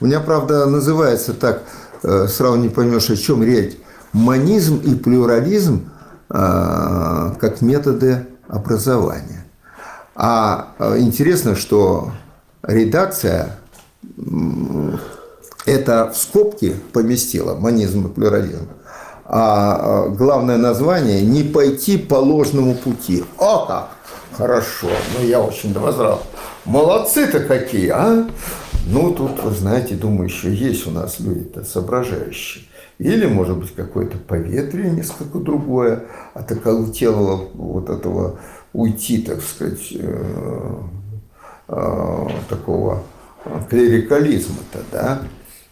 У меня, правда, называется так, э, сразу не поймешь, о чем речь. Манизм и плюрализм э, как методы образования. А интересно, что редакция это в скобки поместила, монизм и плюрализм. А э, главное название «Не пойти по ложному пути». О как! Хорошо, ну я очень возрал. Молодцы-то какие, а? Ну, тут, вы знаете, думаю, еще есть у нас люди-то соображающие. Или, может быть, какое-то поветрие несколько другое, от околотелого вот этого уйти, так сказать, э, такого клерикализма-то, да?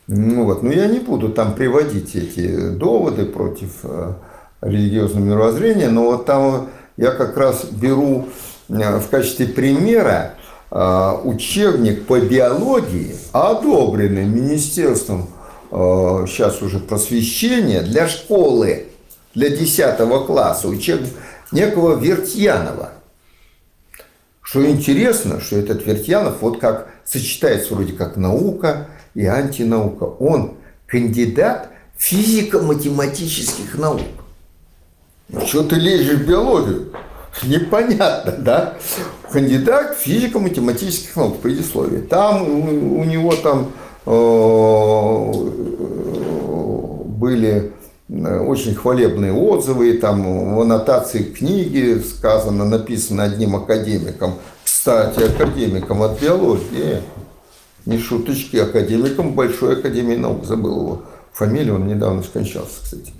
Ну вот, но я не буду там приводить эти доводы против э, религиозного мировоззрения, но вот там я как раз беру э, в качестве примера учебник по биологии, одобренный Министерством сейчас уже просвещения для школы, для 10 класса, учебник некого Вертьянова. Что интересно, что этот Вертьянов вот как сочетается вроде как наука и антинаука. Он кандидат физико-математических наук. Ну, что ты лезешь в биологию? Непонятно, да? Кандидат физико-математических наук, предисловие. Там у, него там э, были очень хвалебные отзывы, там в аннотации книги сказано, написано одним академиком, кстати, академиком от биологии, не шуточки, академиком Большой Академии Наук, забыл его фамилию, он недавно скончался, кстати.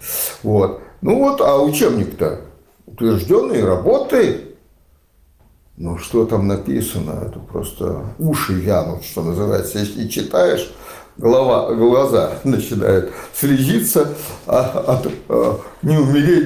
Вот. Ну вот, а учебник-то утвержденный, работает. Ну, что там написано, это просто уши вянут, что называется. Если читаешь, голова, глаза начинают слезиться от, от а, не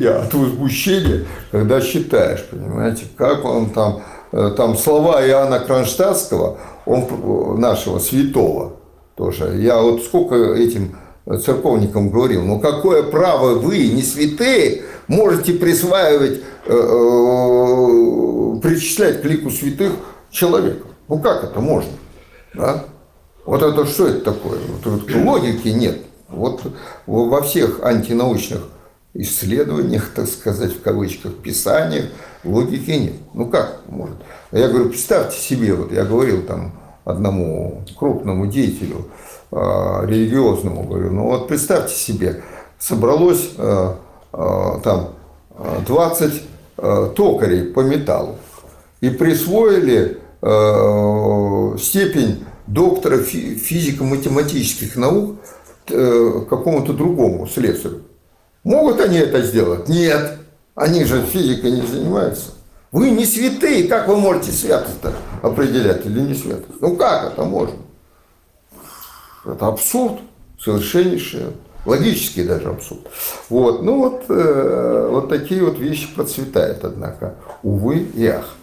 а от возмущения, когда читаешь, понимаете, как он там, э, там слова Иоанна Кронштадтского, он нашего святого тоже. Я вот сколько этим церковникам говорил, ну какое право вы, не святые, можете присваивать, э, э, причислять к лику святых человека? Ну как это можно? Да? Вот это что это такое? Вот, логики нет. Вот во всех антинаучных исследованиях, так сказать, в кавычках, писаниях, логики нет. Ну как может? Я говорю, представьте себе, вот я говорил там одному крупному деятелю э, религиозному, говорю, ну вот представьте себе, собралось э, э, там 20 э, токарей по металлу и присвоили э, степень доктора физико-математических наук э, какому-то другому слесарю. Могут они это сделать? Нет. Они же физикой не занимаются. Вы не святые, как вы можете святость определять или не святость? Ну как это можно? Это абсурд совершеннейший, логический даже абсурд. Вот, ну вот, э, вот такие вот вещи процветают, однако, увы и ах.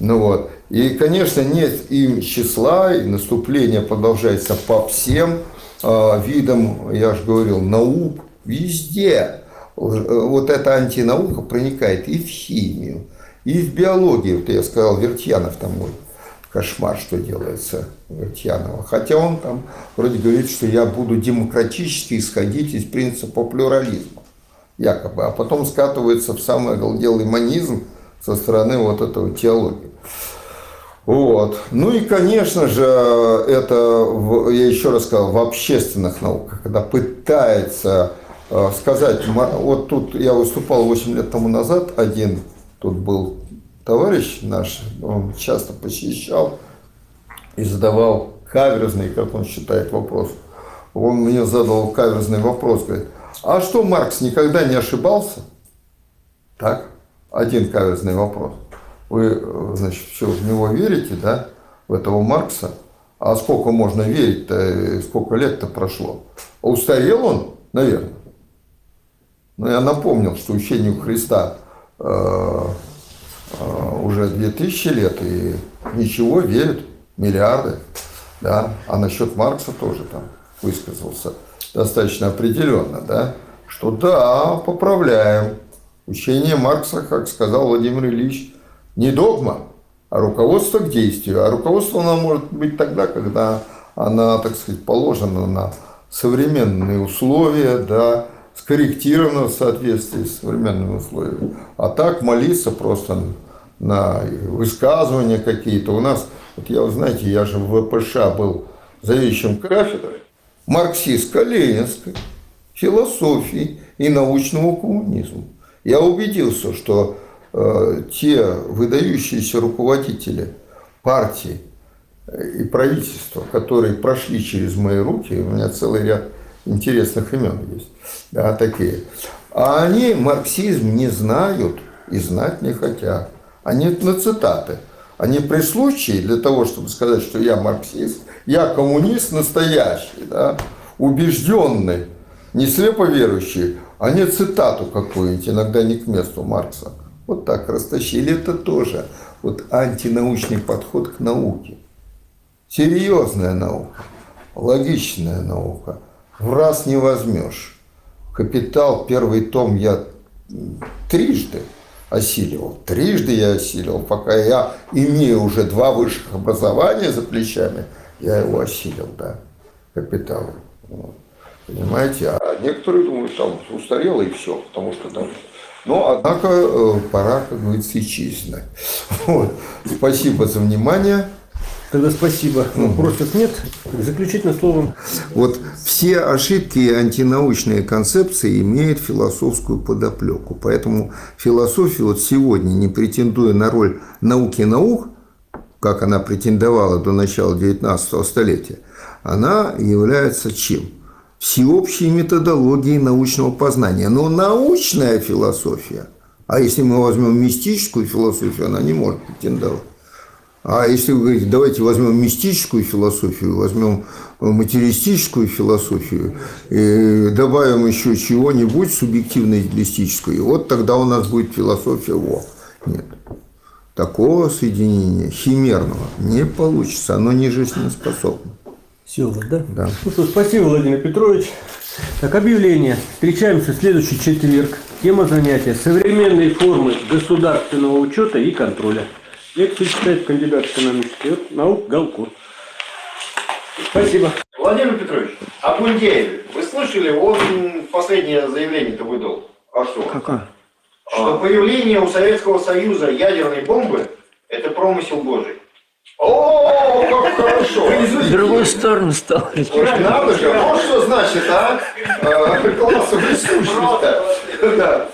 Ну вот. И, конечно, нет им числа, и наступление продолжается по всем э, видам, я же говорил, наук, везде. Вот эта антинаука проникает и в химию, и в биологию. Вот я сказал, Вертьянов там вот кошмар, что делается Вертьянова. Хотя он там вроде говорит, что я буду демократически исходить из принципа плюрализма. Якобы. А потом скатывается в самый оголделый манизм со стороны вот этого теологии. Вот. Ну и, конечно же, это, я еще раз сказал, в общественных науках, когда пытается э, сказать, вот тут я выступал 8 лет тому назад, один тут был товарищ наш, он часто посещал и задавал каверзный, как он считает, вопрос. Он мне задал каверзный вопрос, говорит, а что Маркс никогда не ошибался? Так, один каверзный вопрос – вы, значит, все в него верите, да, в этого Маркса, а сколько можно верить-то, сколько лет-то прошло? Устарел он, наверное. Но я напомнил, что учению Христа э, э, уже 2000 лет, и ничего, верят миллиарды. Да? А насчет Маркса тоже там высказался достаточно определенно, да? что да, поправляем. Учение Маркса, как сказал Владимир Ильич, не догма, а руководство к действию. А руководство оно может быть тогда, когда она, так сказать, положена на современные условия, да, скорректирована в соответствии с современными условиями. А так молиться просто на высказывания какие-то. У нас, вот я, знаете, я же в ВПШ был заведующим кафедрой марксистско-ленинской философии и научного коммунизма. Я убедился, что э, те выдающиеся руководители партий и правительства, которые прошли через мои руки, у меня целый ряд интересных имен есть, да, такие, а они марксизм не знают и знать не хотят. Они на цитаты. Они при случае, для того, чтобы сказать, что я марксист, я коммунист настоящий, да, убежденный, не слепо верующий, они цитату какую-нибудь, иногда не к месту Маркса. Вот так растащили. Это тоже вот антинаучный подход к науке. Серьезная наука, логичная наука. В раз не возьмешь. Капитал, первый том я трижды осиливал. Трижды я осиливал, пока я имею уже два высших образования за плечами, я его осилил, да, капитал. Вот. Понимаете? А некоторые думают, там устарело и все, потому что там... Но, однако, э, пора, как говорится, исчезнуть. Вот. Спасибо за внимание. Тогда спасибо. Вопросов нет. Заключительное слово. Вот все ошибки и антинаучные концепции имеют философскую подоплеку. Поэтому философия вот сегодня, не претендуя на роль науки наук, как она претендовала до начала XIX столетия, она является чем? Всеобщей методологией научного познания. Но научная философия, а если мы возьмем мистическую философию, она не может претендовать. А если вы говорите, давайте возьмем мистическую философию, возьмем материалистическую философию, и добавим еще чего-нибудь субъективно-идеалистическую, вот тогда у нас будет философия Во. Нет. Такого соединения химерного не получится, оно не жизнеспособно. Все, да? Да. Ну что, спасибо, Владимир Петрович. Так, объявление. Встречаемся в следующий четверг. Тема занятия – современные формы государственного учета и контроля. Лекцию читает кандидат экономических наук Галкур. Спасибо. Владимир Петрович, о Гундееве. Вы слышали, он последнее заявление-то выдал. А что? Какая? Что появление у Советского Союза ядерной бомбы – это промысел Божий. О, как хорошо! В другую сторону стал. Надо же, вот что значит, а? Э, Класс блестушность. Да.